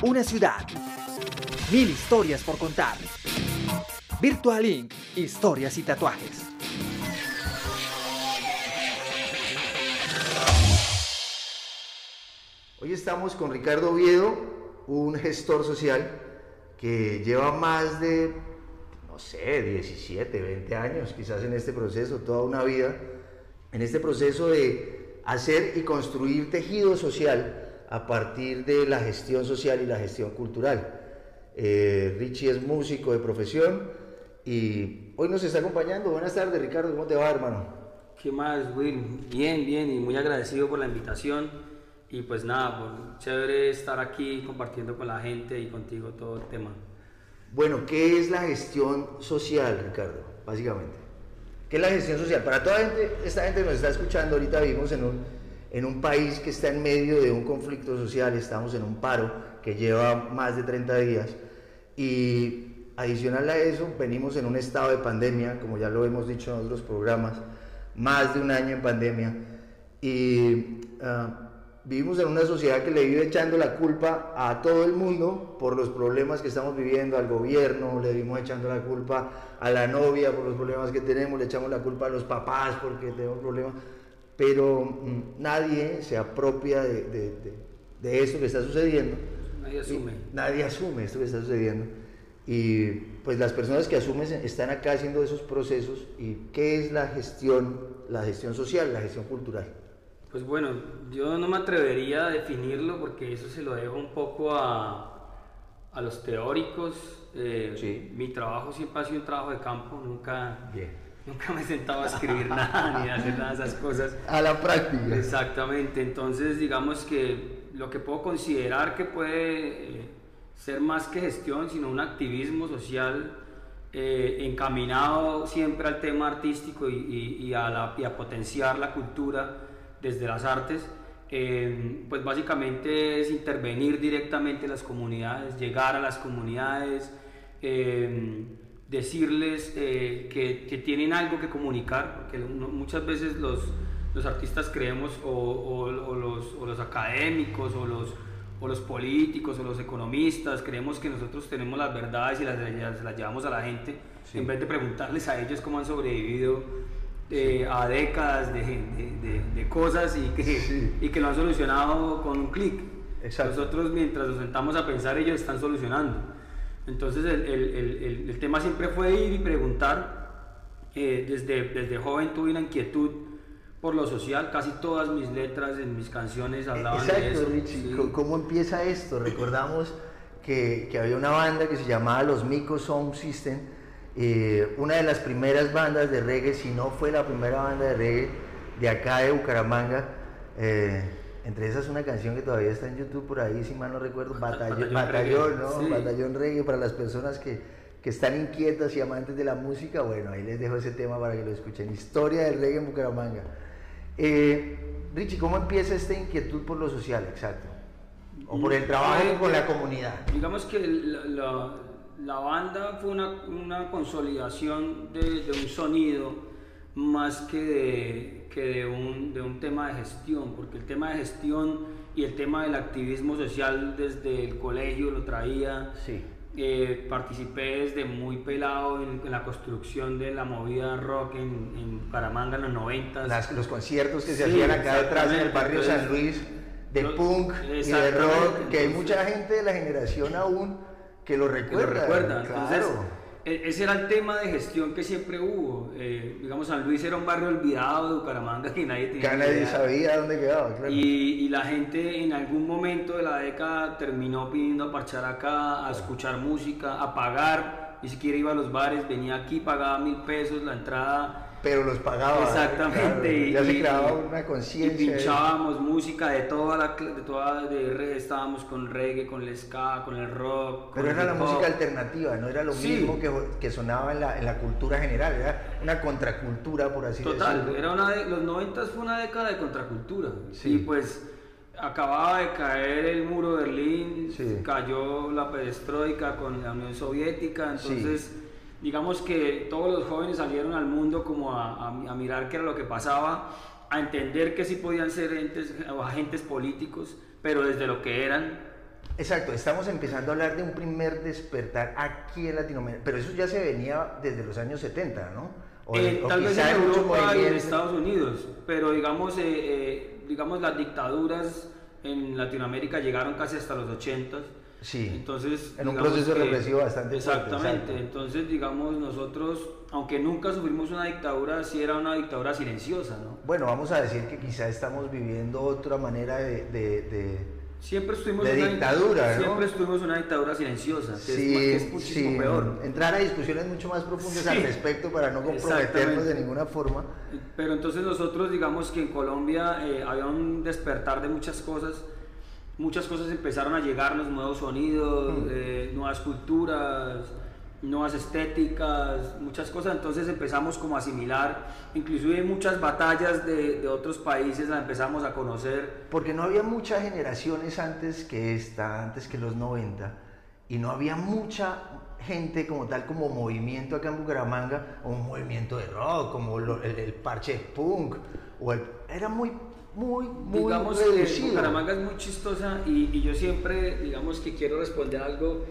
Una ciudad. Mil historias por contar. Virtual Inc. Historias y tatuajes. Hoy estamos con Ricardo Oviedo, un gestor social que lleva más de, no sé, 17, 20 años quizás en este proceso, toda una vida, en este proceso de hacer y construir tejido social a partir de la gestión social y la gestión cultural. Eh, Richie es músico de profesión y hoy nos está acompañando. Buenas tardes, Ricardo, ¿cómo te va, hermano? ¿Qué más, Will? Bien, bien, y muy agradecido por la invitación. Y pues nada, por chévere estar aquí compartiendo con la gente y contigo todo el tema. Bueno, ¿qué es la gestión social, Ricardo? Básicamente. ¿Qué es la gestión social? Para toda gente, esta gente nos está escuchando, ahorita vivimos en un en un país que está en medio de un conflicto social, estamos en un paro que lleva más de 30 días y adicional a eso venimos en un estado de pandemia, como ya lo hemos dicho en otros programas, más de un año en pandemia y ah, vivimos en una sociedad que le vive echando la culpa a todo el mundo por los problemas que estamos viviendo, al gobierno, le vivimos echando la culpa a la novia por los problemas que tenemos, le echamos la culpa a los papás porque tenemos problemas pero mm, nadie se apropia de, de, de, esto que está sucediendo. Nadie asume. nadie asume esto que está sucediendo. Y pues las personas que asumen están acá haciendo esos procesos. ¿Y qué es la gestión, la gestión social, la gestión cultural? Pues bueno, yo no me atrevería a definirlo porque eso se lo dejo un poco a, a los teóricos. Eh, sí. Mi trabajo siempre ha sido un trabajo de campo, nunca... Bien nunca me sentaba a escribir nada ni a hacer nada de esas cosas. A la práctica. Exactamente, entonces digamos que lo que puedo considerar que puede eh, ser más que gestión, sino un activismo social eh, encaminado siempre al tema artístico y, a la, a, potenciar la cultura desde las artes, eh, pues básicamente es intervenir directamente en las comunidades, llegar a las comunidades decirles eh, que, que, tienen algo que comunicar, porque muchas veces los, los artistas creemos, o, o, los, o, los, académicos, o los, o los políticos, o los economistas, creemos que nosotros tenemos las verdades y las, las, llevamos a la gente, en vez de preguntarles a ellos cómo han sobrevivido eh, a décadas de, de, de, cosas y que, y que lo han solucionado con un clic. Nosotros mientras nos sentamos a pensar, ellos están solucionando. Entonces el, el, el, tema siempre fue ir y preguntar. Eh, desde, desde joven tuve una inquietud por lo social, casi todas mis letras en mis canciones hablaban de eso. Richie, ¿cómo empieza esto? Recordamos que, que, había una banda que se llamaba Los Micos Sound System, eh, una de las primeras bandas de reggae, si no fue la primera banda de reggae de acá de Bucaramanga. Eh, entre esas una canción que todavía está en YouTube por ahí, si mal no recuerdo, Batallón, Batallón, ¿no? Batallón Reggae para las personas que, que, están inquietas y amantes de la música. Bueno, ahí les dejo ese tema para que lo escuchen. Historia del reggae en Bucaramanga. Eh, Richie, ¿cómo empieza esta inquietud por lo social, exacto? O por el trabajo con la comunidad. Digamos que la, la, banda fue una, una consolidación de, de un sonido más que de, que de, un, de un tema de gestión, porque el tema de gestión y el tema del activismo social desde el colegio lo traía. Sí. Eh, participé desde muy pelado en, la construcción de la movida rock en, en Paramanga en los 90. los conciertos que se hacían acá detrás en el barrio San Luis de punk y de rock, que hay mucha gente de la generación aún que lo recuerda. Que lo recuerda. Claro. E, ese era el tema de gestión que siempre hubo. Eh, digamos, San Luis era un barrio olvidado de Bucaramanga que nadie tenía. Que nadie sabía dónde quedaba, claro. Y, y, la gente en algún momento de la década terminó pidiendo a parchar acá, a escuchar música, a pagar. Ni siquiera iba a los bares, venía aquí, pagaba mil pesos la entrada pero los pagaba. Exactamente. ya se creaba una conciencia. Y pinchábamos música de toda la de toda de reggae, estábamos con reggae, con el ska, con el rock. Pero era la música alternativa, no era lo mismo que, que sonaba en la, en la, cultura general, era una contracultura, por así decirlo. Total, era una de, los 90 fue una década de contracultura. Sí. Y pues acababa de caer el muro de Berlín, cayó la perestroika con la Unión Soviética, entonces digamos que todos los jóvenes salieron al mundo como a, a, mirar qué era lo que pasaba, a entender que sí podían ser agentes políticos, pero desde lo que eran, Exacto, estamos empezando a hablar de un primer despertar aquí en Latinoamérica, pero eso ya se venía desde los años 70, ¿no? O, eh, tal vez en Europa y en Estados Unidos, pero digamos, eh, eh, digamos las dictaduras en Latinoamérica llegaron casi hasta los 80. Sí. Entonces, en un proceso represivo bastante Exactamente. Fuerte, Entonces, digamos, nosotros, aunque nunca sufrimos una dictadura, sí era una dictadura silenciosa, ¿no? Bueno, vamos a decir que quizá estamos viviendo otra manera de Siempre estuvimos de una dictadura, ¿no? Siempre estuvimos una dictadura silenciosa, que sí, es, que es sí. peor. Entrar a discusiones mucho más profundas al respecto para no comprometernos de ninguna forma. Pero entonces nosotros digamos que en Colombia eh, había un despertar de muchas cosas, muchas cosas empezaron a llegarnos, nuevos sonidos, mm. eh, nuevas culturas, nuevas estéticas, muchas cosas, entonces empezamos como a asimilar, inclusive muchas batallas de, de, otros países las empezamos a conocer. Porque no había muchas generaciones antes que esta, antes que los 90, y no había mucha gente como tal, como movimiento acá en Bucaramanga, o un movimiento de rock, como el, el, parche punk, o el, era muy... Muy, muy digamos reducido. Bucaramanga es muy chistosa y, y yo siempre, digamos que quiero responder algo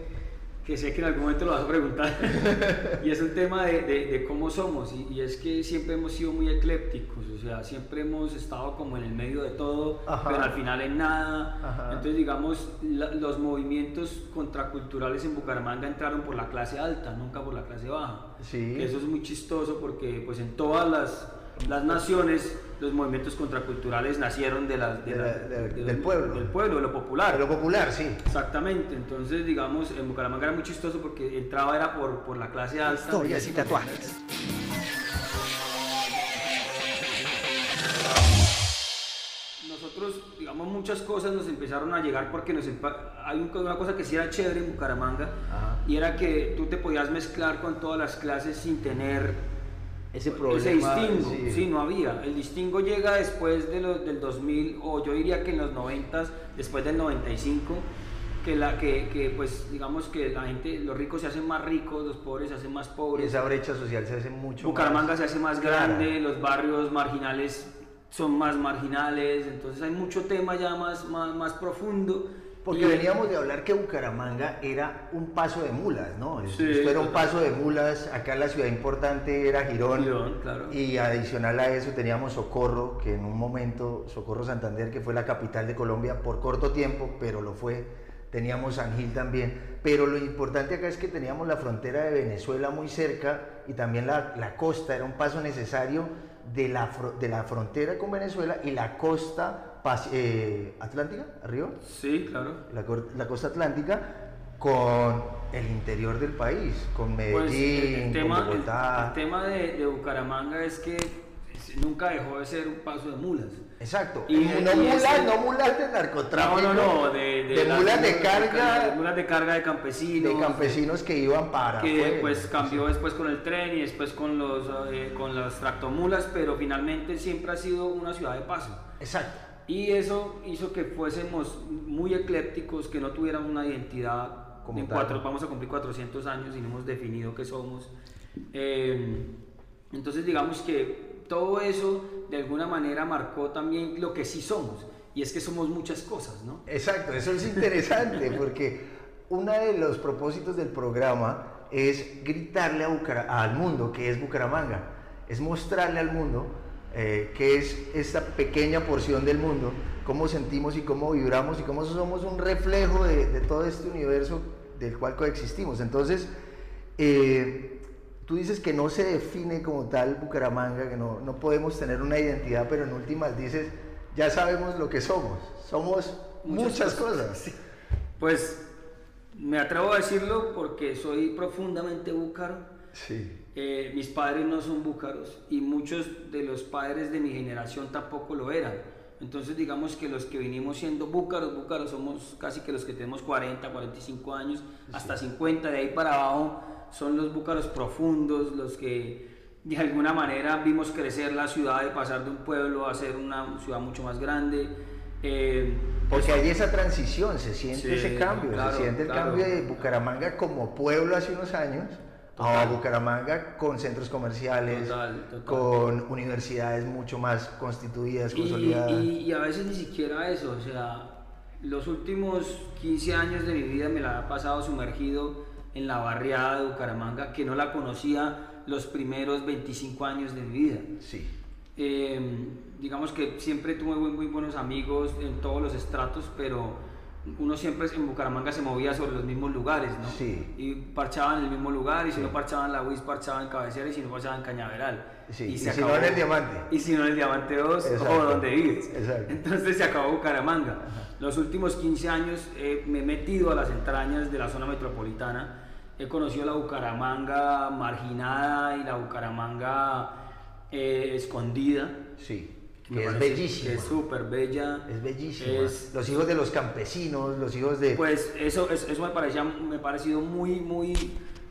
que sé que en algún momento lo vas a preguntar, y es un tema de, de, cómo somos, y, es que siempre hemos sido muy eclépticos, o sea, siempre hemos estado como en el medio de todo, pero al final en nada. Entonces, digamos, los movimientos contraculturales en Bucaramanga entraron por la clase alta, nunca por la clase baja. Sí. eso es muy chistoso porque pues en todas las las naciones, los movimientos contraculturales nacieron de la, del pueblo. Del pueblo, de lo popular. De lo popular, sí. Exactamente. Entonces, digamos, en Bucaramanga era muy chistoso porque entraba era por, por la clase alta. Historias y tatuajes. Nosotros, digamos, muchas cosas nos empezaron a llegar porque nos hay una cosa que sí era chévere en Bucaramanga y era que tú te podías mezclar con todas las clases sin tener ese problema. Ese distingo, sí. no había. El distingo llega después de lo, del 2000, o yo diría que en los 90, después del 95, que, la, que, que, pues digamos que la gente, los ricos se hacen más ricos, los pobres se hacen más pobres. esa brecha social se hace mucho Bucaramanga se hace más grande, los barrios marginales son más marginales, entonces hay mucho tema ya más, más, más profundo porque veníamos de hablar que Bucaramanga era un paso de mulas, ¿no? Esto era un paso de mulas. Acá la ciudad importante era Girón. claro. Y adicional a eso teníamos Socorro, que en un momento, Socorro Santander, que fue la capital de Colombia por corto tiempo, pero lo fue. Teníamos San Gil también. Pero lo importante acá es que teníamos la frontera de Venezuela muy cerca y también la, la costa. Era un paso necesario de la, de la frontera con Venezuela y la costa eh, Atlántica, arriba. Sí, claro. La, costa atlántica con el interior del país, con pues, Medellín, el, tema, con Bogotá. El, tema de, Bucaramanga es que nunca dejó de ser un paso de mulas. Exacto. Y, no, mulas, no mulas de narcotráfico. No, no, no, de, de, mulas de carga. De mulas de carga de campesinos. De campesinos que iban para. Que pues cambió después con el tren y después con, los, eh, con las tractomulas, pero finalmente siempre ha sido una ciudad de paso. Exacto. Y eso hizo que fuésemos muy eclépticos, que no tuviéramos una identidad. Como en cuatro, vamos a cumplir 400 años y no hemos definido qué somos. Eh, entonces digamos que todo eso de alguna manera marcó también lo que sí somos. Y es que somos muchas cosas, ¿no? Exacto, eso es interesante porque uno de los propósitos del programa es gritarle a al mundo que es Bucaramanga, es mostrarle al mundo eh, que es esta pequeña porción del mundo, cómo sentimos y cómo vibramos y cómo somos un reflejo de, todo este universo del cual coexistimos. Entonces, eh, tú dices que no se define como tal Bucaramanga, que no, no podemos tener una identidad, pero en últimas dices, ya sabemos lo que somos, somos muchas, cosas. Pues me atrevo a decirlo porque soy profundamente búcaro. Sí. Eh, mis padres no son búcaros y muchos de los padres de mi generación tampoco lo eran. Entonces digamos que los que vinimos siendo búcaros, búcaros somos casi que los que tenemos 40, 45 años, hasta 50, de ahí para abajo son los búcaros profundos, los que de alguna manera vimos crecer la ciudad de pasar de un pueblo a ser una ciudad mucho más grande. Eh, Porque hay esa transición, se siente ese cambio, se siente el cambio de Bucaramanga como pueblo hace unos años a Bucaramanga con centros comerciales, con universidades mucho más constituidas, consolidadas. Y, a veces ni siquiera eso, o sea, los últimos 15 años de mi vida me la he pasado sumergido en la barriada de Bucaramanga, que no la conocía los primeros 25 años de mi vida. Sí. Eh, digamos que siempre tuve muy, muy buenos amigos en todos los estratos, pero uno siempre en Bucaramanga se movía sobre los mismos lugares, ¿no? Sí. Y parchaba en el mismo lugar, y si Sí. no parchaba en la UIS, parchaba en Cabecera, y si no parchaba en Cañaveral. Sí, Y, y se si no acabó. en el Diamante. Y si no en el Diamante 2, o donde vives. Exacto. Entonces se acabó Bucaramanga. Los últimos 15 años eh, me he metido a las entrañas de la zona metropolitana. He conocido la Bucaramanga marginada y la Bucaramanga eh, escondida. Sí. Que es bellísima. Es súper bella. Es bellísima. Es- los hijos de los campesinos, los hijos de... Pues eso, eso, eso me, parecía, me ha parecido muy, muy...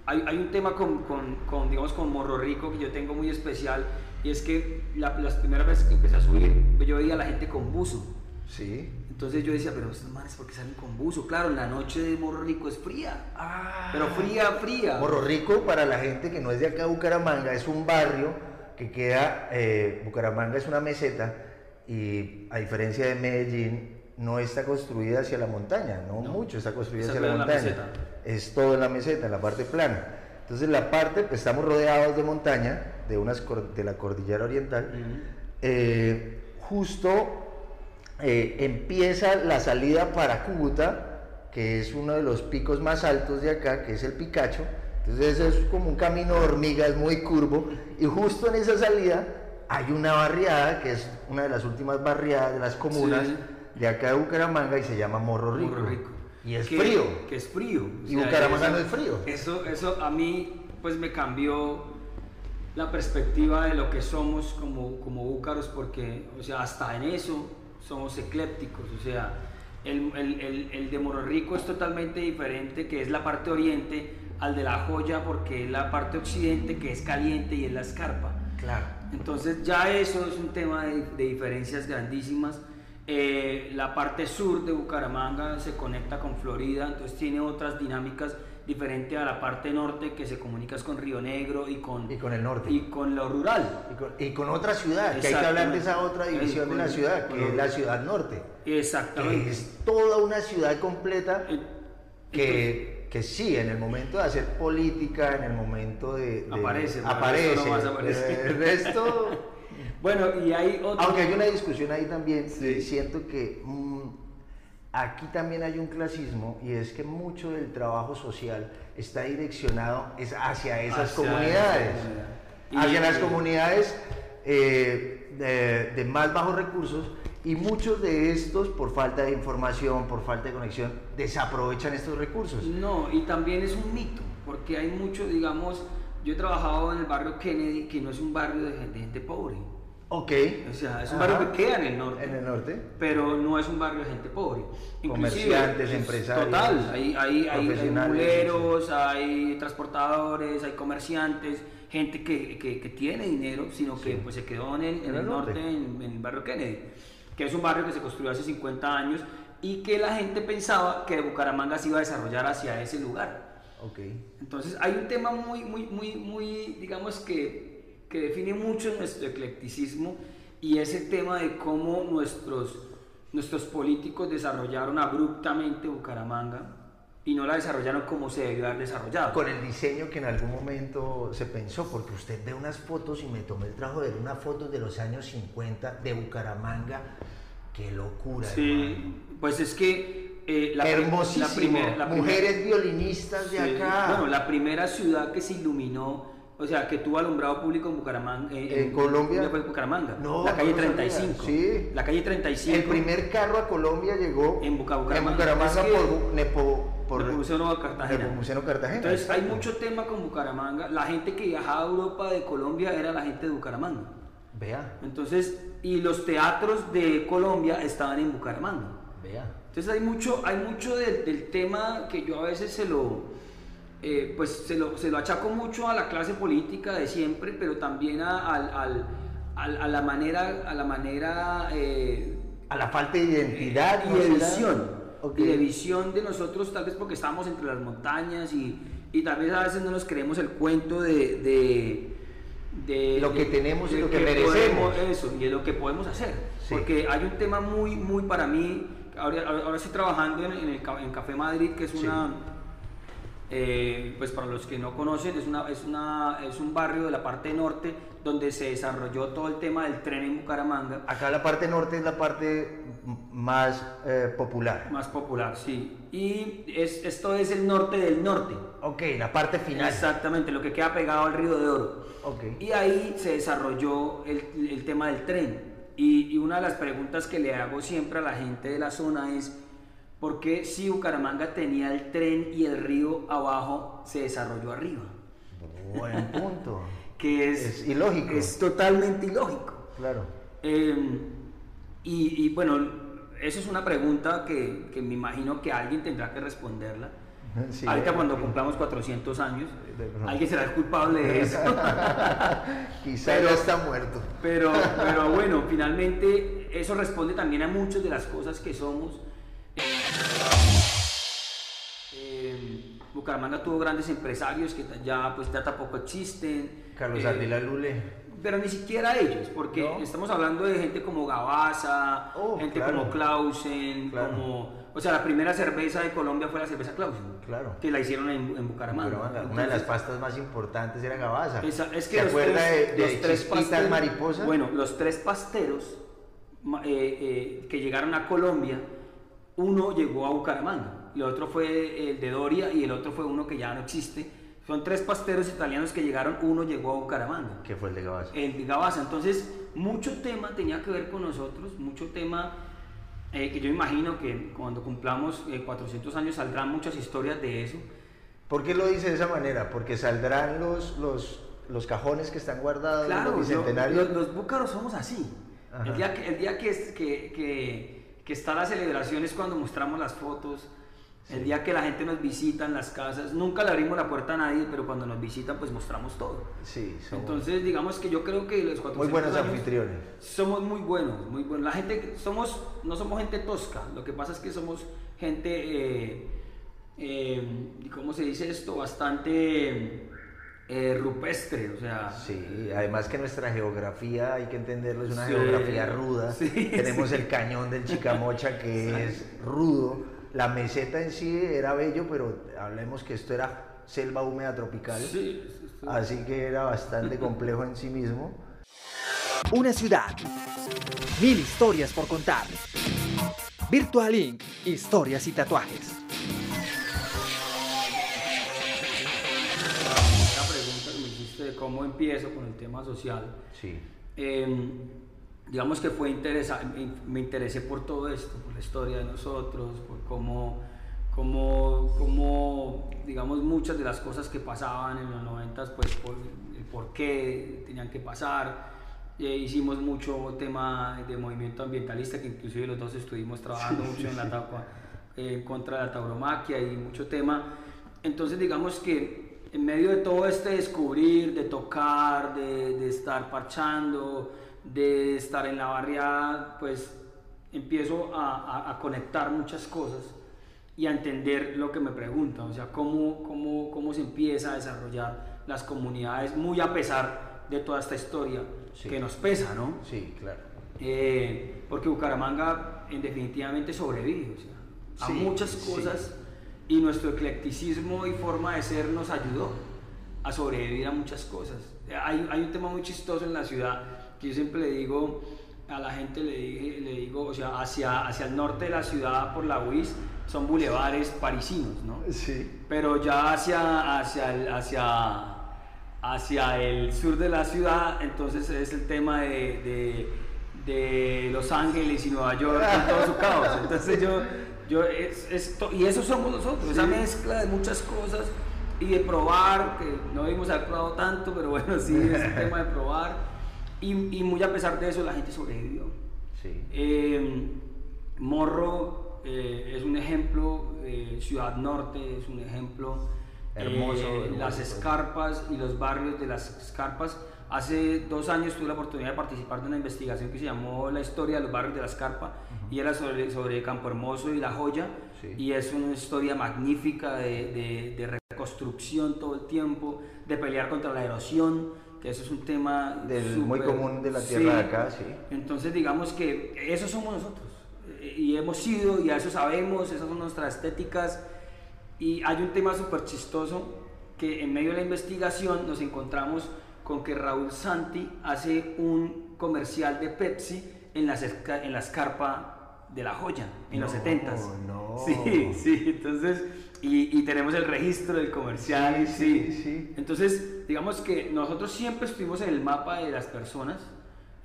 Hay, hay un tema con, con, con, digamos, con Morro Rico que yo tengo muy especial y es que la- las primeras veces que empecé a subir, yo veía a la gente con buzo. Sí. Entonces yo decía, pero estos manes, ¿por qué salen con buzo? Claro, la noche de Morro Rico es fría. Ah. Pero fría, fría. Morro Rico, para la gente que no es de acá, Bucaramanga, es un barrio que queda, eh, Bucaramanga es una meseta y a diferencia de Medellín, no está construida hacia la montaña, no, No. mucho está construida hacia la montaña. Es todo en la meseta, en la parte plana. Entonces la parte, pues estamos rodeados de montaña, de, unas, de la cordillera oriental. Eh, justo eh, empieza la salida para Cúcuta, que es uno de los picos más altos de acá, que es el Picacho. Entonces es como un camino de hormigas muy curvo y justo en esa salida hay una barriada, que es una de las últimas barriadas de las comunas Sí. de acá de Bucaramanga y se llama Morro Rico. Morro Rico. Y es Que- frío. Que es frío. Y Bucaramanga no es frío. Eso, eso a mí pues me cambió la perspectiva de lo que somos como, como búcaros porque, o sea, hasta en eso somos eclépticos, o sea, el, el, el, el de Morro Rico es totalmente diferente, que es la parte oriente, al de la joya porque es la parte occidente que es caliente y es la escarpa. Claro. Entonces ya eso es un tema de, de diferencias grandísimas. Eh, la parte sur de Bucaramanga se conecta con Florida, entonces tiene otras dinámicas diferentes a la parte norte que se comunica con Río Negro y con, Y con el norte. y con lo rural. Y con, y con otra ciudad, que hay que hablar de esa otra división de la Con- ciudad, con que es la ciudad norte. que Exactamente. es toda una ciudad completa Eh, que, que sí, en el momento de hacer política, en el momento de... de- Aparece, aparece. no El resto... Bueno, y hay otro... Aunque hay una discusión ahí también, Sí. y siento que mm, aquí también hay un clasismo y es que mucho del trabajo social está direccionado es hacia esas Hacia comunidades, esa comunidad. Y- hacia las comunidades eh, de, de más bajos recursos y muchos de estos por falta de información, por falta de conexión, desaprovechan estos recursos. No, y también es un mito, porque hay mucho, digamos, yo he trabajado en el barrio Kennedy, que no es un barrio de gente, de gente pobre. Ok. O sea, es un Ajá. barrio que queda en el norte. En el norte. pero no es un barrio de gente pobre. Comerciantes, es empresarios, Total, hay, hay, hay, hay muleros, hay transportadores, hay comerciantes, gente que, que, que tiene dinero, sino que Sí. pues, se quedó en el, en el norte, norte. en, en el barrio Kennedy, que es un barrio que se construyó hace 50 años y que la gente pensaba que Bucaramanga se iba a desarrollar hacia ese lugar. Ok. Entonces hay un tema muy, muy, muy, muy, digamos que, que define mucho nuestro eclecticismo y es el tema de cómo nuestros, nuestros políticos desarrollaron abruptamente Bucaramanga y no la desarrollaron como se debió haber desarrollado. Con el diseño que en algún momento se pensó, porque usted ve unas fotos y me tomé el trabajo de ver unas fotos de los años 50 de Bucaramanga. Qué locura. Sí, hermano. pues es que eh, la, prim- Hermosísimo. la la Mujeres violinistas de Sí, acá. Bueno, la primera ciudad que se iluminó, o sea, que tuvo alumbrado público en Bucaramanga. ¿En Colombia? fue Bucaramanga. No, la calle no lo sabía. 35. Sí. La calle 35. El primer carro a Colombia llegó En Buca- Bucaramanga. Bucaramanga Es que- por, Nepo, por Nepomuceno a Cartagena. Cartagena. Entonces hay mucho tema con Bucaramanga. La gente que viajaba a Europa de Colombia era la gente de Bucaramanga. Vea, Entonces, y los teatros de Colombia estaban en Bucaramanga. vea. Entonces hay mucho, hay mucho del, del tema que yo a veces se lo, eh, pues se lo, se lo achaco mucho a la clase política de siempre, pero también a, al- al- a la manera, a la manera eh, A la falta de identidad. y ¿no de visión. Y de visión de nosotros, tal vez porque estamos entre las montañas y, y tal vez a veces no nos creemos el cuento de... de de Lo que de- tenemos y lo que merecemos. eso, y de lo que podemos hacer. Sí. Porque hay un tema muy, muy para mí, ahora, ahora estoy trabajando en, en el, ca- en Café Madrid, que es Sí. una, eh, pues para los que no conocen, es, una, es, una, es un barrio de la parte norte donde se desarrolló todo el tema del tren en Bucaramanga, Acá la parte norte es la parte más eh, popular. más popular, sí. Y es, esto es el norte del norte. Ok, la parte final. Exactamente, lo que queda pegado al río de Oro. Ok. Y ahí se desarrolló el, el tema del tren. Y, y una de las preguntas que le hago siempre a la gente de la zona es, ¿por qué si Bucaramanga tenía el tren y el río abajo se desarrolló arriba? Buen punto. Que es, Es ilógico. Es totalmente ilógico. Claro. Eh, y, y bueno, eso es una pregunta que, que me imagino que alguien tendrá que responderla. Sí, Ahorita eh, cuando cumplamos 400 años, De alguien será el culpable de eso. Quizá Pero- ya está muerto. Pero, pero bueno, finalmente eso responde también a muchas de las cosas que somos. Eh, Bucaramanga tuvo grandes empresarios que ya pues ya tampoco existen. Carlos Eh, Ardila Lule. Pero ni siquiera ellos, porque ¿No? estamos hablando de gente como Gabaza, Oh, gente claro. como Clausen, Claro. como... O sea, la primera cerveza de Colombia fue la cerveza Clausen, Claro. que la hicieron en, en Bucaramanga. Bucaramanga. Una de las pastas más importantes era Gabaza. esa- es que ¿Se los acuerda tres, de, de los tres pasteros- Mariposa? Bueno, los tres pasteros eh, eh, que llegaron a Colombia, uno llegó a Bucaramanga, el otro fue el de Doria y el otro fue uno que ya no existe. Son tres pasteros italianos que llegaron, uno llegó a Bucaramanga. que fue el de Gabaza. El de Gabaza. Entonces, mucho tema tenía que ver con nosotros, mucho tema eh, que yo imagino que cuando cumplamos eh, 400 años saldrán muchas historias de eso. ¿Por qué lo dice de esa manera? Porque saldrán los, los, los cajones que están guardados en Claro, los bicentenarios. los, los búcaros somos así. Ajá. El día, que, el día que, que, que, que está la celebración es cuando mostramos las fotos. El día que la gente nos visita en las casas, nunca le abrimos la puerta a nadie, pero cuando nos visitan pues mostramos todo. Sí, somos Entonces digamos que yo creo que los 400 muy buenos años anfitriones. somos muy buenos, muy buenos. La gente, somos, no somos gente tosca, lo que pasa es que somos gente, eh, eh, ¿cómo se dice esto? Bastante eh, rupestre, o sea... Sí, además que nuestra geografía, hay que entenderlo, es una Sí, geografía ruda. sí, Tenemos sí. el cañón del Chicamocha que es rudo. La meseta en sí era bello, pero hablemos que esto era selva húmeda tropical. Sí, sí, sí. Así que era bastante complejo en sí mismo. Una ciudad. Mil historias por contar. Virtual Inc. Historias y tatuajes. Cómo empiezo con el tema social, Sí. eh, digamos que fue interesa me interesé por todo esto, por la historia de nosotros, por cómo, cómo, cómo, digamos, muchas de las cosas que pasaban en los noventas, pues por el por qué tenían que pasar. Eh, hicimos mucho tema de movimiento ambientalista, que inclusive los dos estuvimos trabajando mucho en la etapa eh, contra la tauromaquia y mucho tema. Entonces, digamos que en medio de todo este descubrir, de tocar, de, de estar parchando, de estar en la barriada, pues empiezo a, a- a conectar muchas cosas y a entender lo que me preguntan, o sea, cómo, cómo, cómo se empieza a desarrollar las comunidades, muy a pesar de toda esta historia Sí. que nos pesa, ¿no? Sí, claro. Eh, porque Bucaramanga en definitivamente sobrevive o sea, a Sí, muchas cosas y nuestro eclecticismo y forma de ser nos ayudó a sobrevivir a muchas cosas. Hay, hay un tema muy chistoso en la ciudad que yo siempre le digo a la gente, le, dije- le digo, o sea, hacia, hacia el norte de la ciudad por la UIS son bulevares parisinos, ¿no? Sí. pero ya hacia, hacia, el, hacia, hacia el sur de la ciudad, entonces es el tema de, de, de Los Ángeles y Nueva York con todo su caos. Entonces yo, yo es, es y eso somos nosotros, esa Sí. mezcla de muchas cosas y de probar, que no debimos haber probado tanto, pero bueno, sí, es el tema de probar. Y, y muy a pesar de eso, la gente sobrevivió. Sí. Eh, Morro eh, es un ejemplo, eh, Ciudad Norte es un ejemplo, Hermoso, eh, hermoso, las escarpas y los barrios de las escarpas. Hace dos años tuve la oportunidad de participar de una investigación que se llamó La historia de los barrios de la escarpa y era sobre, sobre Campo Hermoso y La Joya Sí. y es una historia magnífica de, de- de reconstrucción todo el tiempo, de pelear contra la erosión, que eso es un tema Del- muy súper- común de la tierra de acá, sí. entonces digamos que eso somos nosotros. Y hemos sido, y a eso sabemos, esas son nuestras estéticas. Y hay un tema súper chistoso que en medio de la investigación nos encontramos con que Raúl Santi hace un comercial de Pepsi en la, en la escarpa de la joya, en los 70 No. Sí, sí, entonces, y, y, tenemos el registro del comercial. Sí, sí, sí, Entonces, digamos que nosotros siempre estuvimos en el mapa de las personas,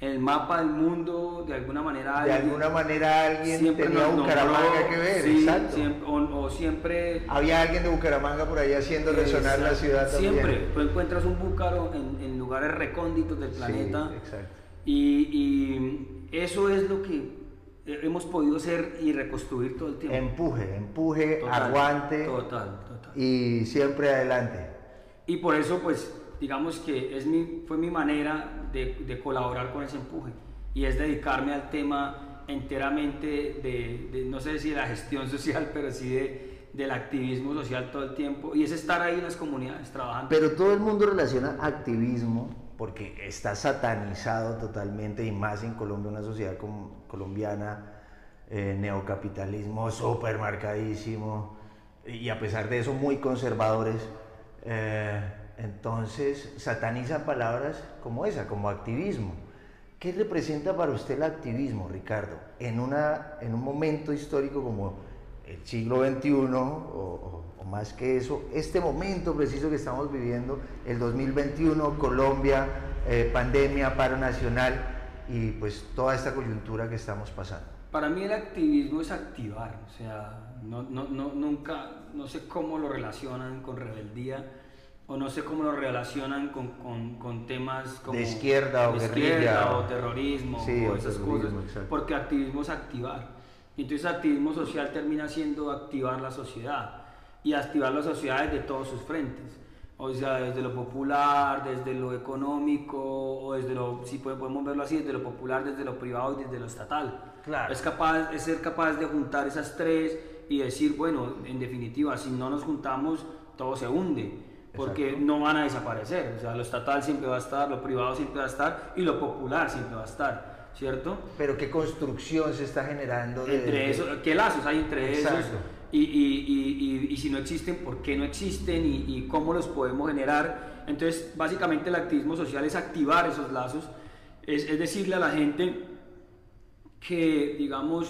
el mapa del mundo, de alguna manera. De alguna manera alguien tenía Bucaramanga que ver, sí, exacto. Siempre, o, o, siempre. Había alguien de Bucaramanga por ahí haciendo resonar la ciudad también. Siempre, tú encuentras un búcaro en, en lugares recónditos del planeta. Sí, exacto. Y, y eso es lo que hemos podido ser y reconstruir todo el tiempo. Empuje, empuje, total, aguante. Total, total. Y siempre adelante. Y por eso, pues, digamos que es mi, fue mi manera de, de colaborar con ese empuje. Y es dedicarme al tema enteramente de, de, no sé si de la gestión social, pero sí de, del activismo social todo el tiempo. Y es estar ahí en las comunidades trabajando. Pero todo el mundo relaciona activismo porque está satanizado totalmente y más en Colombia, una sociedad como, colombiana, eh, neocapitalismo súper marcadísimo y a pesar de eso muy conservadores. Eh, entonces satanizan palabras como esa, como activismo. ¿Qué representa para usted el activismo, Ricardo, en, una, en un momento histórico como el siglo XXI o, más que eso, este momento preciso que estamos viviendo, el 2021, Colombia, eh, pandemia, paro nacional y pues toda esta coyuntura que estamos pasando? Para mí el activismo es activar, o sea, no, no, no, nunca, no sé cómo lo relacionan con rebeldía o no sé cómo lo relacionan con, con, con temas como de izquierda o de guerrilla izquierda, o terrorismo sí, o esas cosas, exacto. porque activismo es activar. Entonces activismo social termina siendo activar la sociedad y activar la sociedad desde todos sus frentes. O sea, desde lo popular, desde lo económico, o desde lo, si podemos verlo así, desde lo popular, desde lo privado y desde lo estatal. Claro. Es, capaz, es ser capaz de juntar esas tres y decir, bueno, en definitiva, si no nos juntamos, todo se hunde, porque Exacto. no van a desaparecer. O sea, lo estatal siempre va a estar, lo privado siempre va a estar y lo popular siempre va a estar, ¿cierto? Pero qué construcción se está generando de, Entre esos, ¿qué lazos hay entre esos? Exacto. Y, y, y, y, y si no existen, ¿por qué no existen? Y, cómo los podemos generar. Entonces, básicamente el activismo social es activar esos lazos, es, es decirle a la gente que, digamos,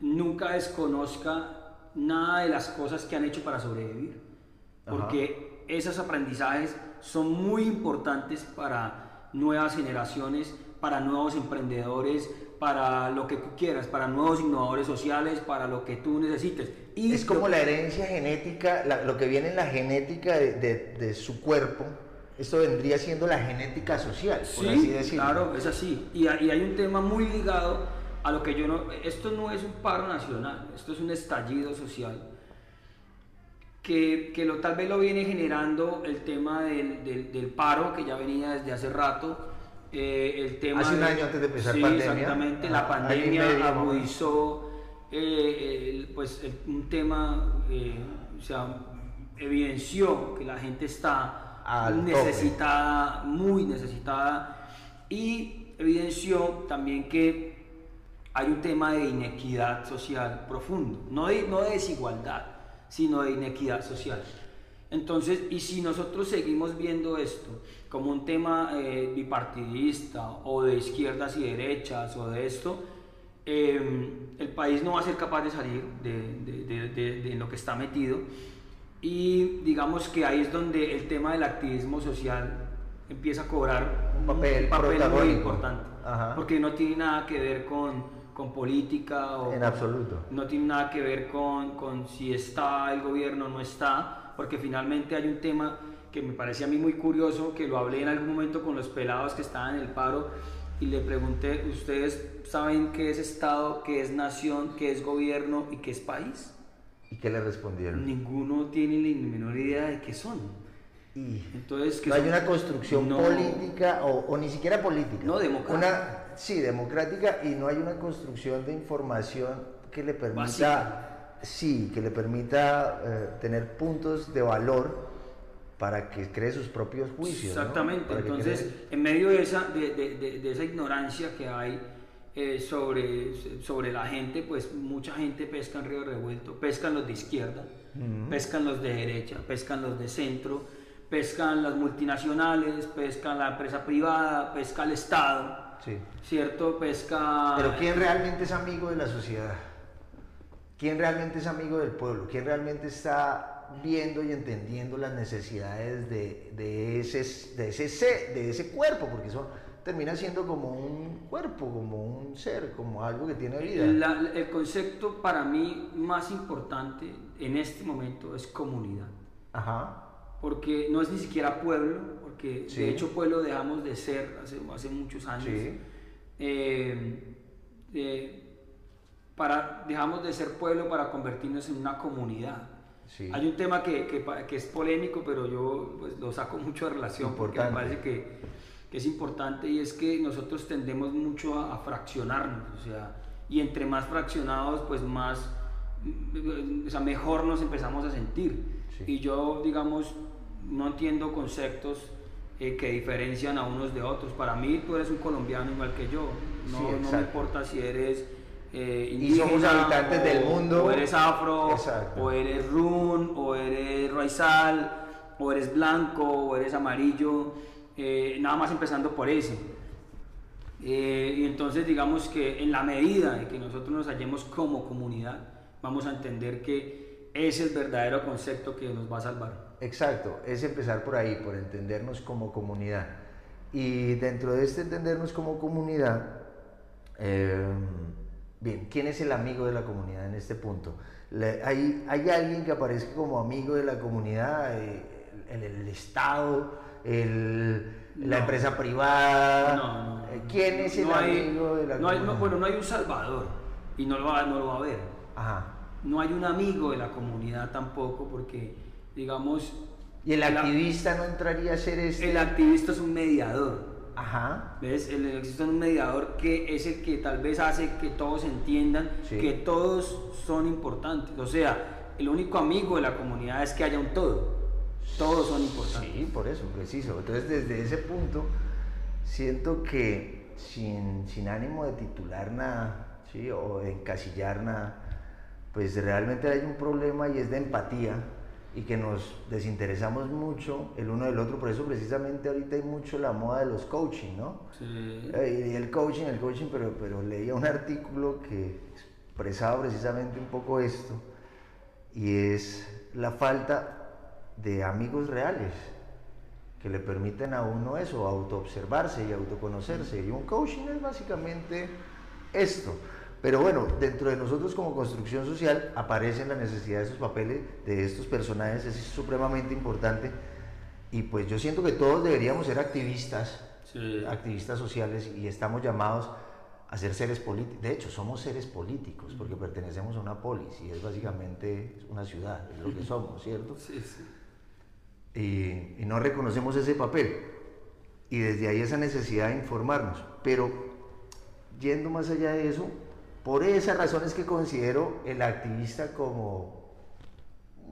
nunca desconozca nada de las cosas que han hecho para sobrevivir. Ajá. Esos aprendizajes son muy importantes para nuevas generaciones, para nuevos emprendedores, para lo que tú quieras, para nuevos innovadores sociales, para lo que tú necesites. Y Es como la herencia genética, la- lo que viene en la genética de, de- de su cuerpo. Esto vendría siendo la genética social, por Sí, así decirlo. claro, es así. Y, y hay un tema muy ligado a lo que yo no... Esto no es un paro nacional, esto es un estallido social que, que lo, tal vez lo viene generando el tema del, del- del paro, que ya venía desde hace rato. eh, el tema Hace un de- año antes de empezar sí, pandemia. exactamente. La pandemia agudizó eh, el- pues, el- un tema, eh, o sea, evidenció que la gente está Al tope. necesitada, muy necesitada, y evidenció también que hay un tema de inequidad social profundo, no de, no de desigualdad, sino de inequidad social. Entonces, y si nosotros seguimos viendo esto como un tema eh, bipartidista o de izquierdas y derechas o de esto, eh, el país no va a ser capaz de salir de, de- de- de- de lo que está metido. Y digamos que ahí es donde el tema del activismo social empieza a cobrar Un papel muy protagónico. importante. Ajá. Porque no tiene nada que ver con, con política o En absoluto. no tiene nada que ver con, con si está el gobierno o no está, porque finalmente hay un tema que me parece a mí muy curioso, que lo hablé en algún momento con los pelados que estaban en el paro y le pregunté, ¿ustedes saben qué es Estado, qué es nación, qué es gobierno y qué es país? ¿Y qué le respondieron? Ninguno tiene ni la menor idea de qué son. Y Entonces, ¿qué no hay son? una construcción No. política o, o ni siquiera política. No, democrática. Una, sí, democrática y no hay una construcción de información que le permita, sí, que le permita eh, tener puntos de valor para que cree sus propios juicios. Exactamente, entonces cree- en medio de esa, de, de- de- de esa ignorancia que hay, eh, sobre, sobre la gente, pues mucha gente pesca en Río Revuelto, pescan los de izquierda, pescan los de derecha, pescan los de centro, pescan las multinacionales, pescan la empresa privada, pesca el Estado, Sí. ¿cierto? Pesca... Pero ¿quién realmente es amigo de la sociedad? ¿Quién realmente es amigo del pueblo? ¿Quién realmente está viendo y entendiendo las necesidades de, de ese, de, ese, se- de ese cuerpo? Porque eso termina siendo como un cuerpo, como un ser, como algo que tiene vida. La- el concepto para mí más importante en este momento es comunidad. Ajá. Porque no es ni siquiera pueblo, porque Sí. de hecho pueblo dejamos de ser hace, hace muchos años. Sí. Eh, eh, para, dejamos de ser pueblo para convertirnos en una comunidad. Sí. Hay un tema que, que que es polémico, pero yo pues, lo saco mucho de relación porque me Importante. parece que, que es importante y es que nosotros tendemos mucho a, a fraccionarnos, o sea, y entre más fraccionados, pues más, mm, o sea, mejor nos empezamos a sentir. Sí. Y yo, digamos, no entiendo conceptos eh, que diferencian a unos de otros. Para mí, tú eres un colombiano igual que yo. No, Sí, no me importa si eres eh, Y somos indígena, habitantes o- del mundo. O eres afro, Exacto. o eres run, o eres raizal, o eres blanco, o eres amarillo. eh, nada más empezando por ese. Eh, y entonces digamos que en la medida de que nosotros nos hallemos como comunidad, vamos a entender que ese es el verdadero concepto que nos va a salvar. Exacto, es empezar por ahí, por entendernos como comunidad. Y dentro de este entendernos como comunidad, eh, bien, ¿quién es el amigo de la comunidad en este punto? Le- hay, hay alguien que aparezca como amigo de la comunidad, eh, el, el Estado, el- la empresa privada. No, no, Eh, ¿Quién es el hay- amigo de la no hay- comunidad? no, bueno, no hay un salvador y no lo, va, no lo va a haber. Ajá. No hay un amigo de la comunidad tampoco porque, digamos, Y el la- activista no entraría a ser este. el activista es un mediador. Ajá. ¿Ves? El existe un mediador que es el que tal vez hace que todos entiendan Sí. que todos son importantes. O sea, el único amigo de la comunidad es que haya un todo. Todos son importantes. Sí, por eso, preciso. Entonces, desde ese punto, siento que sin, sin ánimo de titular nada, ¿sí? o de encasillar nada, pues realmente hay un problema y es de empatía y que nos desinteresamos mucho el uno del otro. Por eso, precisamente, ahorita hay mucho la moda de los coaching, ¿no? Sí. Eh, Y el coaching, el coaching, pero, pero leía un artículo que expresaba precisamente un poco esto, y es la falta de amigos reales que le permiten a uno eso, autoobservarse y autoconocerse. Y un coaching es básicamente esto. Pero bueno, dentro de nosotros como construcción social aparecen la necesidad de esos papeles, de estos personajes, es supremamente importante. Y pues yo siento que todos deberíamos ser activistas, Sí. activistas sociales y estamos llamados a ser seres políticos. De hecho, somos seres políticos porque pertenecemos a una polis y es básicamente una ciudad, es lo que somos, ¿cierto? Sí, sí. Y, y no reconocemos ese papel. Y desde ahí esa necesidad de informarnos. Pero yendo más allá de eso, por esas razones que considero el activista como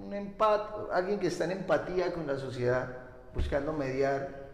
un empat, alguien que está en empatía con la sociedad, buscando mediar,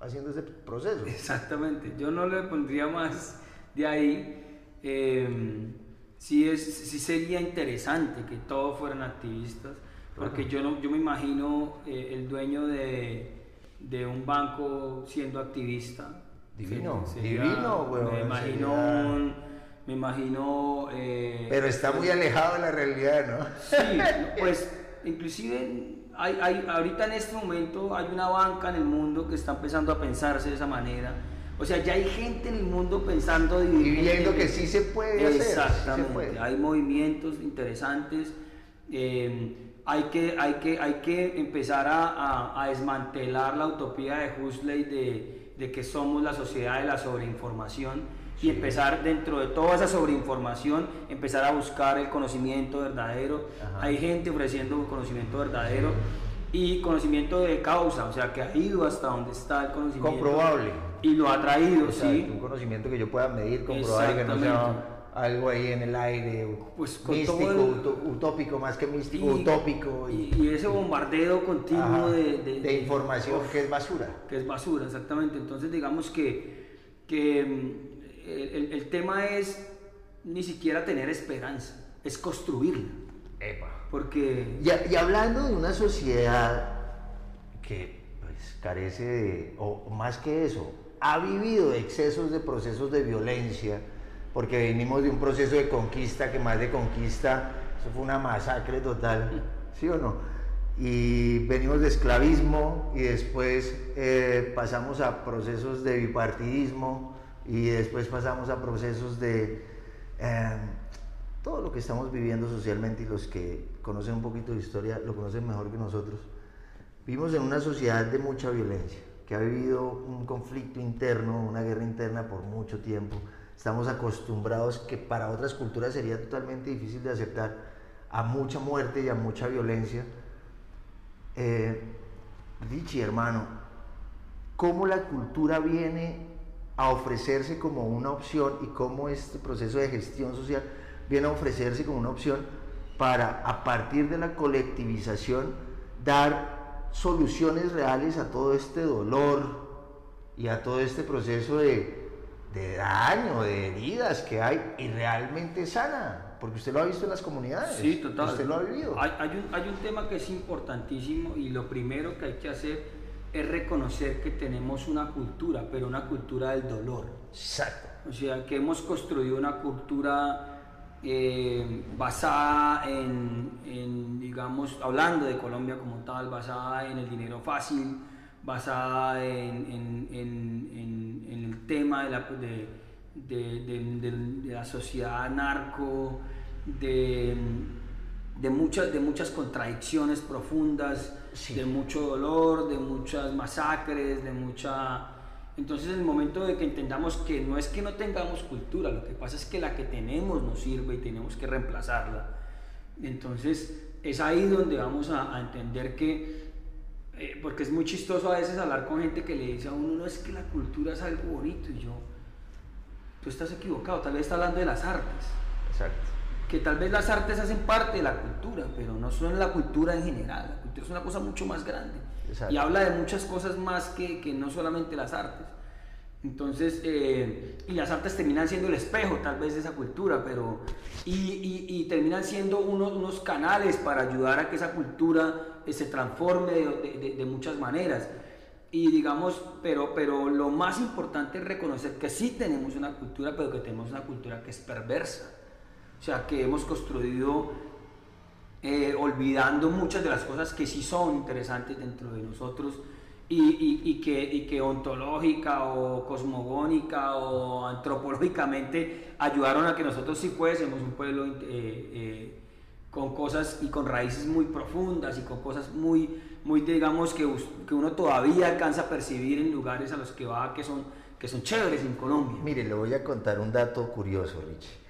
haciendo ese proceso. Exactamente, yo no le pondría más de ahí. Eh, sí, es, sí sería interesante que todos fueran activistas, porque yo, no, yo me imagino eh, el dueño de, de un banco siendo activista. Divino, Sería- divino, weón, Me imagino sería- Me imagino... eh, Pero está muy alejado de la realidad, ¿no? Sí, pues inclusive hay, hay, ahorita en este momento hay una banca en el mundo que está empezando a pensarse de esa manera. O sea, ya hay gente en el mundo pensando Y viendo que sí se puede hacer. sí se Exactamente, puede. hay movimientos interesantes. eh, hay, que, hay, que, hay que empezar a, a- a desmantelar la utopía de Huxley de, de que somos la sociedad de la sobreinformación y empezar dentro de toda esa sobreinformación, empezar a buscar el conocimiento verdadero. Ajá. Hay gente ofreciendo conocimiento verdadero y conocimiento de causa, o sea, que ha ido hasta donde está el conocimiento. Comprobable. Y lo ha traído, sí. Un conocimiento que yo pueda medir, comprobar, que no sea algo ahí en el aire, Pues con místico, todo el- uto- utópico, más que místico, utópico. y, y ese bombardeo continuo Ajá, de, de- de información que es basura. que es basura, exactamente. Entonces digamos que, que mm, el, el, tema es ni siquiera tener esperanza, es construirla. Epa. Porque... Y, y, hablando de una sociedad que pues, carece de, o más que eso, ha vivido excesos de procesos de violencia, porque venimos de un proceso de conquista que más de conquista, eso fue una masacre total, ¿sí o no? Y venimos de esclavismo y después eh, pasamos a procesos de bipartidismo y después pasamos a procesos de em, todo lo que estamos viviendo socialmente y los que conocen un poquito de historia lo conocen mejor que nosotros. Vivimos en una sociedad de mucha violencia, que ha vivido un conflicto interno, una guerra interna por mucho tiempo Estamos acostumbrados que para otras culturas sería totalmente difícil de aceptar a mucha muerte y a mucha violencia. Eh, Richie, hermano, ¿cómo la cultura viene a ofrecerse como una opción y cómo este proceso de gestión social viene a ofrecerse como una opción para, a partir de la colectivización, dar soluciones reales a todo este dolor y a todo este proceso de, de daño, de heridas que hay y realmente sana, porque usted lo ha visto en las comunidades. Sí, total. Usted lo ha vivido. Hay, hay, un, hay un tema que es importantísimo y lo primero que hay que hacer es reconocer que tenemos una cultura, pero una cultura del dolor. Exacto. O sea, que hemos construido una cultura eh, basada en, en, digamos, hablando de Colombia como tal, basada en el dinero fácil, basada en, en, en, en el tema de la, de, de, de, la sociedad narco, de, muchas, de muchas contradicciones profundas, de mucho dolor, de muchas masacres, de mucha... Entonces en el momento de que entendamos que no es que no tengamos cultura, lo que pasa es que la que tenemos nos sirve y tenemos que reemplazarla. Entonces es ahí donde vamos a, a entender que eh, porque es muy chistoso a veces hablar con gente que le dice a uno, no es que la cultura es algo bonito, y yo, tú estás equivocado, tal vez está hablando de las artes. Exacto. Que tal vez las artes hacen parte de la cultura, pero no son la cultura en general, la cultura es una cosa mucho más grande. Y habla de muchas cosas más que, que no solamente las artes. Entonces, eh, y las artes terminan siendo el espejo tal vez de esa cultura, pero, y, y, y terminan siendo unos, unos, canales para ayudar a que esa cultura eh, se transforme de, de, de, muchas maneras. Y digamos, pero, pero lo más importante es reconocer que sí tenemos una cultura, pero que tenemos una cultura que es perversa. O sea, que hemos construido eh, olvidando muchas de las cosas que sí son interesantes dentro de nosotros y, y, que, y, que, ontológica o cosmogónica o antropológicamente ayudaron a que nosotros sí fuésemos un pueblo eh, eh, con cosas y con raíces muy profundas y con cosas muy, muy digamos, que, que uno todavía alcanza a percibir en lugares a los que va que son, que son chéveres en Colombia. Mire, le voy a contar un dato curioso, Rich.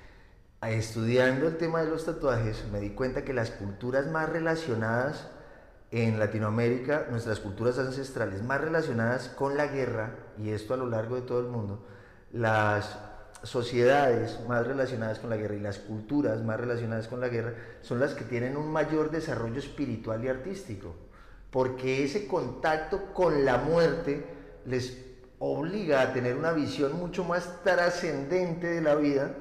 Estudiando el tema de los tatuajes, me di cuenta que las culturas más relacionadas en Latinoamérica, nuestras culturas ancestrales más relacionadas con la guerra, y esto a lo largo de todo el mundo, las sociedades más relacionadas con la guerra y las culturas más relacionadas con la guerra son las que tienen un mayor desarrollo espiritual y artístico, porque ese contacto con la muerte les obliga a tener una visión mucho más trascendente de la vida,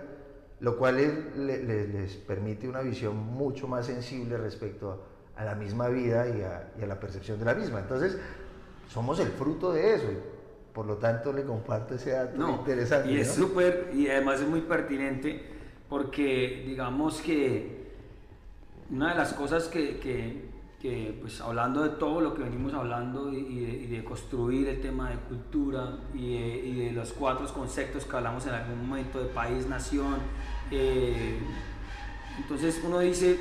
lo cual les, les permite una visión mucho más sensible respecto a a la misma vida y a, la percepción de la misma. Entonces, somos el fruto de eso. Y por lo tanto, le comparto ese dato interesante. Y es súper, y además es muy pertinente, porque digamos que una de las cosas que, que, pues hablando de todo lo que venimos hablando y, de, construir el tema de cultura y de, los cuatro conceptos que hablamos en algún momento de país, nación, eh, entonces uno dice,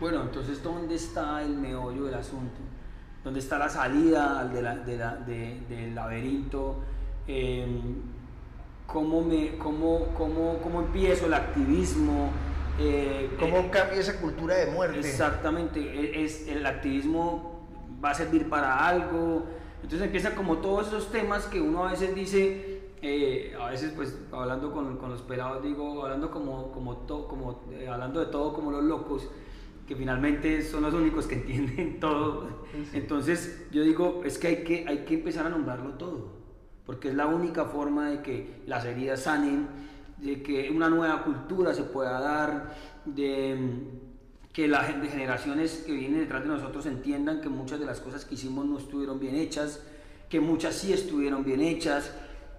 bueno, entonces, ¿dónde está el meollo del asunto? ¿Dónde está la salida del laberinto? Em, ¿cómo, me, cómo, cómo, ¿Cómo empiezo el activismo? Eh, ¿Cómo eh, cambia esa cultura de muerte? Exactamente, e, es, el activismo va a servir para algo. Entonces empieza como todos esos temas que uno a veces dice, eh, a veces pues hablando con, con, los pelados digo, hablando como, como, to, como hablando de todo como los locos, que finalmente son los únicos que entienden todo. Entonces yo digo, es que hay, que hay que empezar a nombrarlo todo. porque es la única forma de que las heridas sanen, de que una nueva cultura se pueda dar, de mm, que las generaciones que vienen detrás de nosotros entiendan que muchas de las cosas que hicimos no estuvieron bien hechas, que muchas sí estuvieron bien hechas.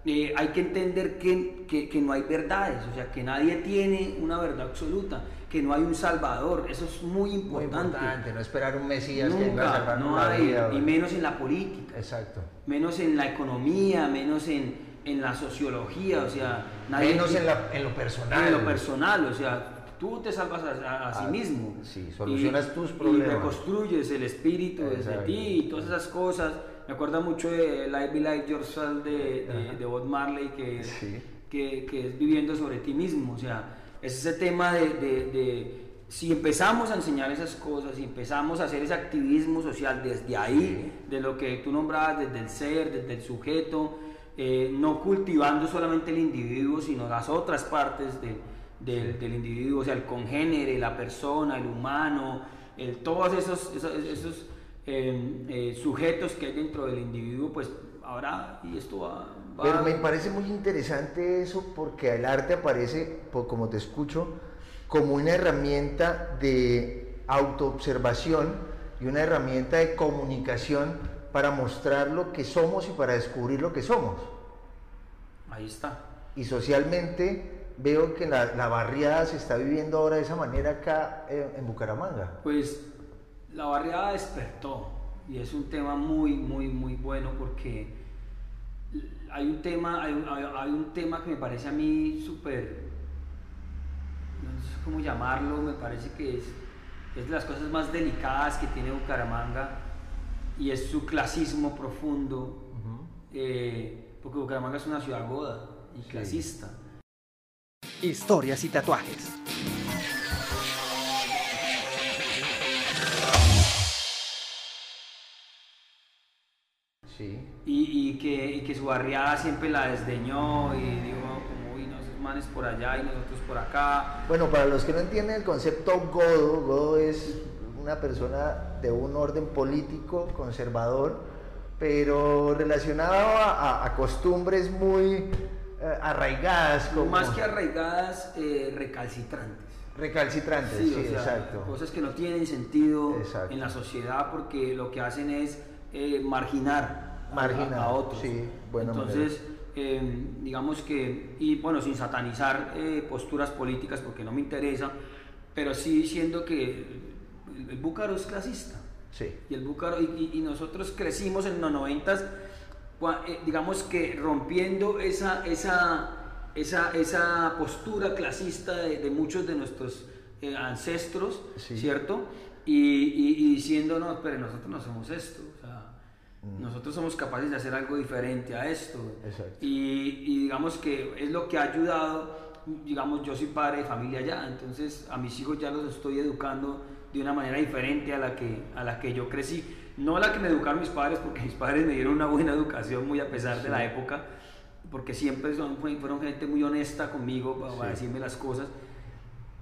Eh, hay que entender que, que, que no hay verdades, o sea, que nadie tiene una verdad absoluta que no hay un salvador, eso es muy importante. no esperar un Mesías Nunca, que venga a salvar no hay, vida, y menos en la política, Exacto. menos en la economía, menos en, en la sociología, o sea, nadie Menos tiene- en, la- en lo personal. en lo personal, o sea, tú te salvas a, a- a sí Ah, mismo. sí, solucionas Y- tus Y problemas. reconstruyes el espíritu desde ti y todas esas cosas. Me acuerdo mucho de Live Be Like Yourself de, de, de Bob Marley, que, Sí. que, que es viviendo sobre ti mismo. O sea, es ese tema de, de- si empezamos a enseñar esas cosas, si empezamos a hacer ese activismo social desde ahí, de lo que tú nombrabas, desde el ser, desde el sujeto, eh, no cultivando solamente el individuo, sino las otras partes de- del, del individuo, o sea, el congénere, la persona, el humano, el- todos esos, esos, esos, eh, eh, sujetos que hay dentro del individuo, pues ahora, y esto va... va- Pero me parece muy interesante eso porque el arte aparece, por como te escucho, como una herramienta de autoobservación y una herramienta de comunicación para mostrar lo que somos y para descubrir lo que somos. Ahí está. Y socialmente veo que la, la barriada se está viviendo ahora de esa manera acá eh, en Bucaramanga. Pues la barriada despertó y es un tema muy, muy, muy bueno porque hay un tema, hay, un- hay- hay un tema que me parece a mí súper, no sé cómo llamarlo, me parece que es, es de las cosas más delicadas que tiene Bucaramanga y es su clasismo profundo, eh, porque Bucaramanga es una ciudad goda y Sí. clasista. Historias y tatuajes. Sí. Y, y que, y que su barriada siempre la desdeñó y dijo como, uy, no, esos manes por allá y nosotros por acá. Bueno, para los que no entienden el concepto godo, godo es una persona de un orden político conservador, pero relacionado a, a- a costumbres muy eh, arraigadas, como Más que arraigadas, eh, recalcitrantes. recalcitrantes, sí, o sea, exacto. Cosas que no tienen sentido Exacto. en la sociedad porque lo que hacen es eh, marginar, a- Marginar, a, otros. sí, buena Entonces, eh, digamos que, y bueno, sin satanizar eh, posturas políticas porque no me interesa, pero sí diciendo que el, el búcaro es clasista. Sí, Y el búcaro, y, nosotros crecimos en los noventas, eh, digamos que rompiendo esa, esa, esa, esa postura clasista de, de muchos de nuestros eh, ancestros, Sí. ¿cierto? Y, y, y diciendo, no, pero nosotros no hacemos esto, nosotros somos capaces de hacer algo diferente a esto. Exacto. Y, y digamos que es lo que ha ayudado, digamos, yo soy padre de familia ya, entonces a mis hijos ya los estoy educando de una manera diferente a la que, a la que yo crecí. No la que me educaron mis padres, porque mis padres me dieron una buena educación muy a pesar de la época, porque siempre son, fue- fueron gente muy honesta conmigo para, para Sí. decirme las cosas.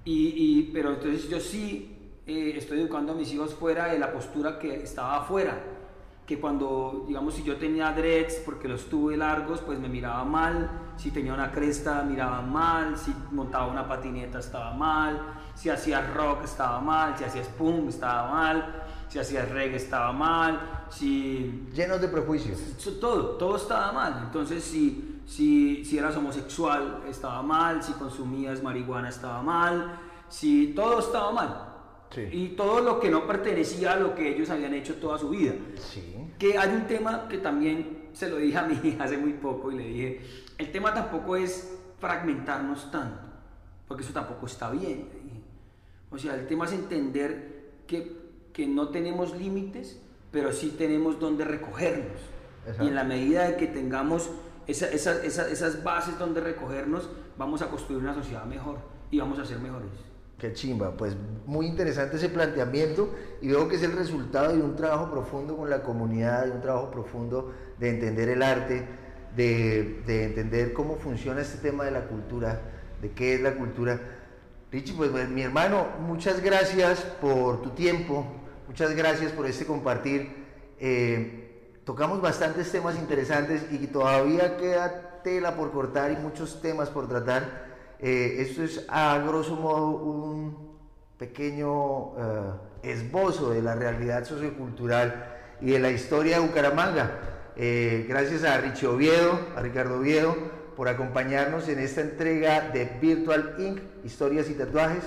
Y, y- pero entonces yo sí eh, estoy educando a mis hijos fuera de la postura que estaba afuera. Que cuando, digamos, si yo tenía dreads porque los tuve largos, pues me miraba mal. Si tenía una cresta, miraba mal. Si montaba una patineta, estaba mal. Si hacía rock, estaba mal. Si hacía punk, estaba mal. Si hacía reggae, estaba mal. Si llenos de prejuicios. Todo, todo estaba mal. Entonces, si, si, si eras homosexual, estaba mal. Si consumías marihuana, estaba mal. Si todo estaba mal. Sí. Y todo lo que no pertenecía a lo que ellos habían hecho toda su vida. Sí, Que hay un tema que también se lo dije a mi hija hace muy poco y le dije, el tema tampoco es fragmentarnos tanto, porque eso tampoco está bien. le dije. O sea, el tema es entender que, que no tenemos límites, pero sí tenemos donde recogernos. Exacto. Y en la medida de que tengamos esa- esa- esa- esas bases donde recogernos, vamos a construir una sociedad mejor y vamos a ser mejores. Qué chimba, pues muy interesante ese planteamiento y veo que es el resultado de un trabajo profundo con la comunidad, de un trabajo profundo de entender el arte, de, de entender cómo funciona este tema de la cultura, de qué es la cultura. Richie, pues pues, mi hermano, muchas gracias por tu tiempo, muchas gracias por este compartir. Eh, tocamos bastantes temas interesantes y todavía queda tela por cortar y muchos temas por tratar. Eh, esto es a grosso modo un pequeño eh, esbozo de la realidad sociocultural y de la historia de Bucaramanga. Eh, gracias a Richie Oviedo, a Ricardo Oviedo, por acompañarnos en esta entrega de Virtual Inc., Historias y Tatuajes.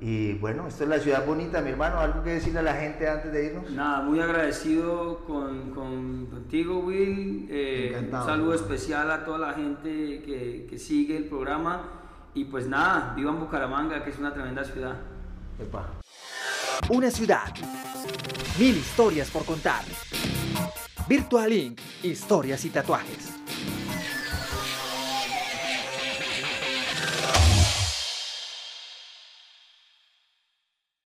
Y bueno, esto es la ciudad bonita, mi hermano. ¿Algo que decirle a la gente antes de irnos? Nada, muy agradecido con, con- contigo, Will. Eh, un saludo especial a toda la gente que, que sigue el programa. Y pues nada, vivan Bucaramanga, que es una tremenda ciudad. Epa. Una ciudad. Mil historias por contar. Virtual Inc. Historias y tatuajes.